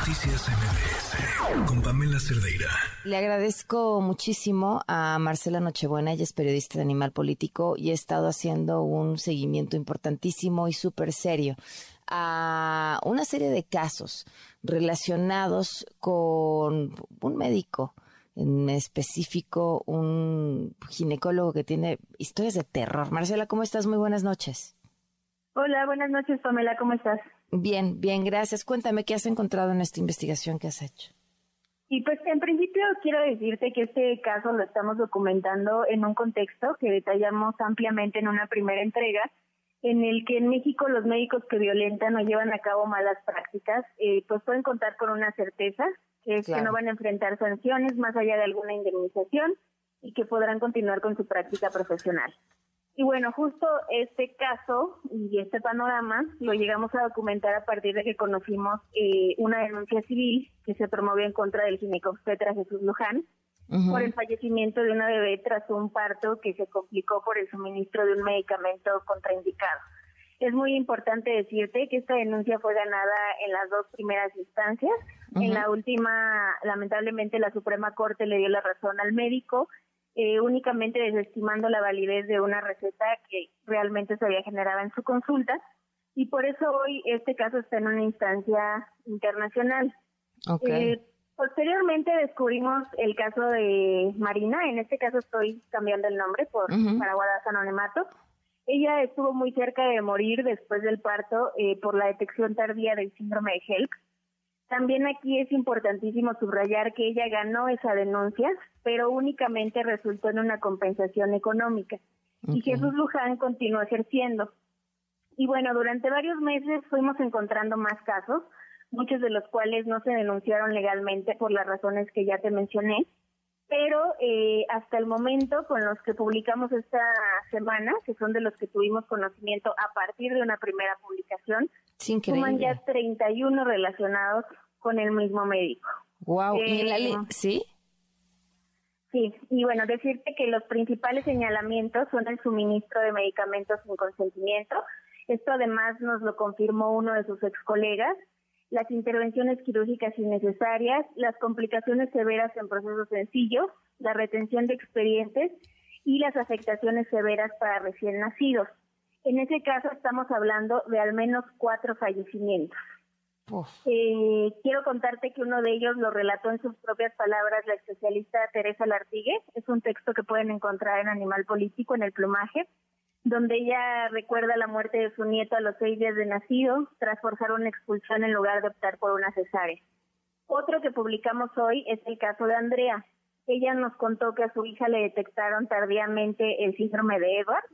Noticias MBS con Pamela Cerdeira. Le agradezco muchísimo a Marcela Nochebuena, ella es periodista de Animal Político y ha estado haciendo un seguimiento importantísimo y súper serio a una serie de casos relacionados con un médico en específico, un ginecólogo que tiene historias de terror. Marcela, ¿cómo estás? Muy buenas noches. Hola, buenas noches, Pamela, ¿cómo estás? Bien, bien, gracias. Cuéntame qué has encontrado en esta investigación que has hecho. Y pues en principio quiero decirte que este caso lo estamos documentando en un contexto que detallamos ampliamente en una primera entrega, en el que en México los médicos que violentan o llevan a cabo malas prácticas, eh, pues pueden contar con una certeza, que es que no van a enfrentar sanciones más allá de alguna indemnización y que podrán continuar con su práctica profesional. Y bueno, justo este caso y este panorama lo llegamos a documentar a partir de que conocimos eh, una denuncia civil que se promovió en contra del ginecobstetra Jesús Luján por el fallecimiento de una bebé tras un parto que se complicó por el suministro de un medicamento contraindicado. Es muy importante decirte que esta denuncia fue ganada en las dos primeras instancias. En la última, lamentablemente, la Suprema Corte le dio la razón al médico eh, únicamente desestimando la validez de una receta que realmente se había generado en su consulta. Y por eso hoy este caso está en una instancia internacional. Eh, posteriormente descubrimos el caso de Marina, en este caso estoy cambiando el nombre por para guardar anonimato. Ella estuvo muy cerca de morir después del parto eh, por la detección tardía del síndrome de HELP también aquí es importantísimo subrayar que ella ganó esa denuncia, pero únicamente resultó en una compensación económica. Y Jesús Luján continuó ejerciendo. Y bueno, durante varios meses fuimos encontrando más casos, muchos de los cuales no se denunciaron legalmente por las razones que ya te mencioné, pero eh, hasta el momento con los que publicamos esta semana, que son de los que tuvimos conocimiento a partir de una primera publicación, suman ya 31 relacionados con el mismo médico. Wow, ¿y la eh, sí? Sí, y bueno, decirte que los principales señalamientos son el suministro de medicamentos sin consentimiento. Esto además nos lo confirmó uno de sus ex colegas. Las intervenciones quirúrgicas innecesarias, las complicaciones severas en procesos sencillos, la retención de expedientes y las afectaciones severas para recién nacidos. En ese caso estamos hablando de al menos cuatro fallecimientos. Eh, quiero contarte que uno de ellos lo relató en sus propias palabras la especialista Teresa Lartigue. Es un texto que pueden encontrar en Animal Político, en el plumaje, donde ella recuerda la muerte de su nieto a los seis días de nacido tras forzar una expulsión en lugar de optar por una cesárea. Otro que publicamos hoy es el caso de Andrea. Ella nos contó que a su hija le detectaron tardíamente el síndrome de Edwards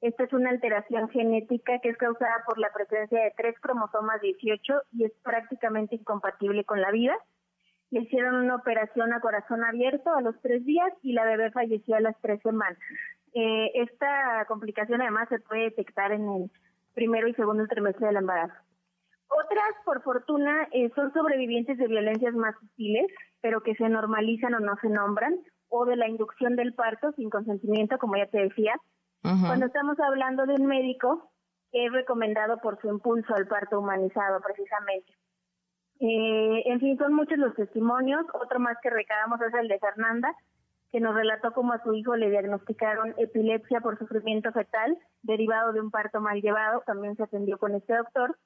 esta es una alteración genética que es causada por la presencia de tres cromosomas 18 y es prácticamente incompatible con la vida. Le hicieron una operación a corazón abierto a los tres días y la bebé falleció a las tres semanas. Eh, esta complicación además se puede detectar en el primero y segundo trimestre del embarazo. Otras, por fortuna, eh, son sobrevivientes de violencias más sutiles, pero que se normalizan o no se nombran, o de la inducción del parto sin consentimiento, como ya te decía, cuando estamos hablando de un médico es recomendado por su impulso al parto humanizado, precisamente. Eh, en fin, son muchos los testimonios. Otro más que recabamos es el de Fernanda, que nos relató cómo a su hijo le diagnosticaron epilepsia por sufrimiento fetal derivado de un parto mal llevado. También se atendió con este doctor.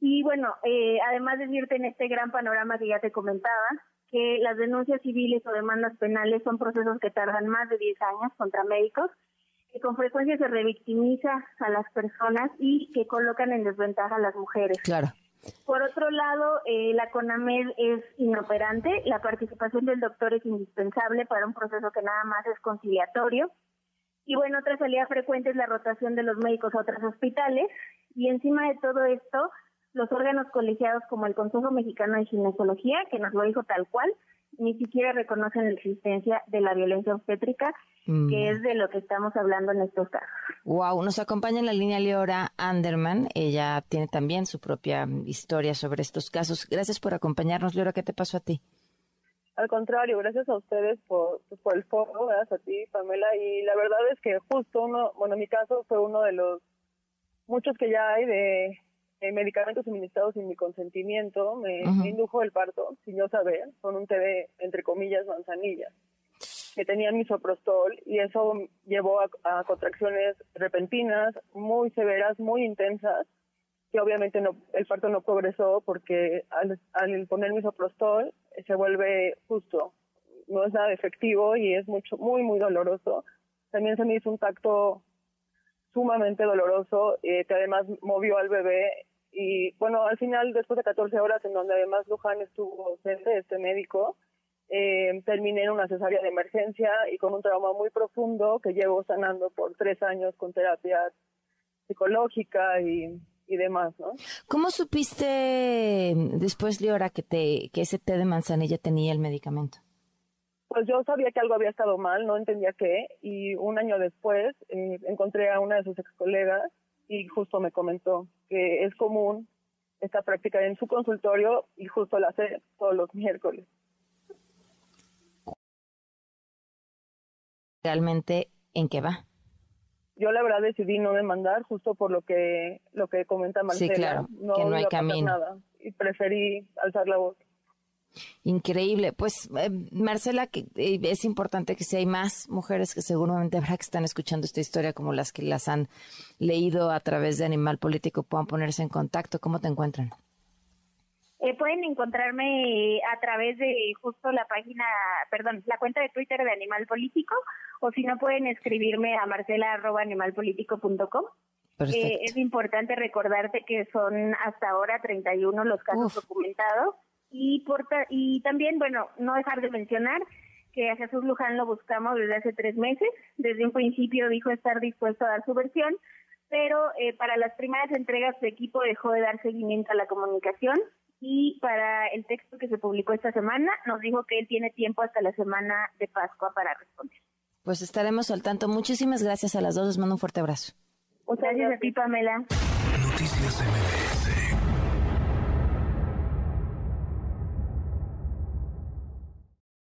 Y bueno, eh, además de decirte en este gran panorama que ya te comentaba, que las denuncias civiles o demandas penales son procesos que tardan más de 10 años contra médicos que con frecuencia se revictimiza a las personas y que colocan en desventaja a las mujeres. Claro. Por otro lado, eh, la CONAMED es inoperante, la participación del doctor es indispensable para un proceso que nada más es conciliatorio. Y bueno, otra salida frecuente es la rotación de los médicos a otros hospitales. Y encima de todo esto, los órganos colegiados como el Consejo Mexicano de Ginecología, que nos lo dijo tal cual, ni siquiera reconocen la existencia de la violencia obstétrica, que mm. es de lo que estamos hablando en estos casos. Wow, nos acompaña en la línea Leora Anderman. Ella tiene también su propia historia sobre estos casos. Gracias por acompañarnos, Leora. ¿Qué te pasó a ti? Al contrario, gracias a ustedes por, por el foro, gracias a ti, Pamela. Y la verdad es que justo uno, bueno, en mi caso fue uno de los muchos que ya hay de eh, medicamentos suministrados sin mi consentimiento, me, indujo el parto sin yo saber, con un de, entre comillas, manzanilla, que tenía misoprostol y eso llevó a, contracciones repentinas, muy severas, muy intensas, que obviamente no, el parto no progresó porque al, al poner misoprostol se vuelve justo, no es nada efectivo y es mucho, muy, muy doloroso. También se me hizo un tacto sumamente doloroso, eh, que además movió al bebé. Y bueno, al final, después de 14 horas, en donde además Luján estuvo ausente, este médico, eh, terminé en una cesárea de emergencia y con un trauma muy profundo que llevo sanando por tres años con terapia psicológica y, y demás, ¿no? ¿Cómo supiste después, Liora, que, te, que ese té de manzanilla tenía el medicamento? Pues yo sabía que algo había estado mal, no entendía qué, y un año después eh, encontré a una de sus ex colegas y justo me comentó que es común esta práctica en su consultorio y justo la hace todos los miércoles. ¿Realmente en qué va? Yo la verdad decidí no demandar justo por lo que lo que comenta Marcela. Sí, claro, no que no hay camino. Nada, y preferí alzar la voz. Increíble. Pues, eh, Marcela, que, eh, es importante que si hay más mujeres que seguramente habrá que están escuchando esta historia, como las que las han leído a través de Animal Político, puedan ponerse en contacto. ¿Cómo te encuentran? Eh, pueden encontrarme a través de justo la página, perdón, la cuenta de Twitter de Animal Político, o si no pueden escribirme a marcela.animalpolitico.com. Eh, es importante recordarte que son hasta ahora 31 los casos documentados y, por y también, bueno, no dejar de mencionar que a Jesús Luján lo buscamos desde hace tres meses. Desde un principio dijo estar dispuesto a dar su versión, pero eh, para las primeras entregas su equipo dejó de dar seguimiento a la comunicación y para el texto que se publicó esta semana nos dijo que él tiene tiempo hasta la semana de Pascua para responder. Pues estaremos al tanto. Muchísimas gracias a las dos. Les mando un fuerte abrazo. Muchas gracias a ti, Pamela. Noticias MBS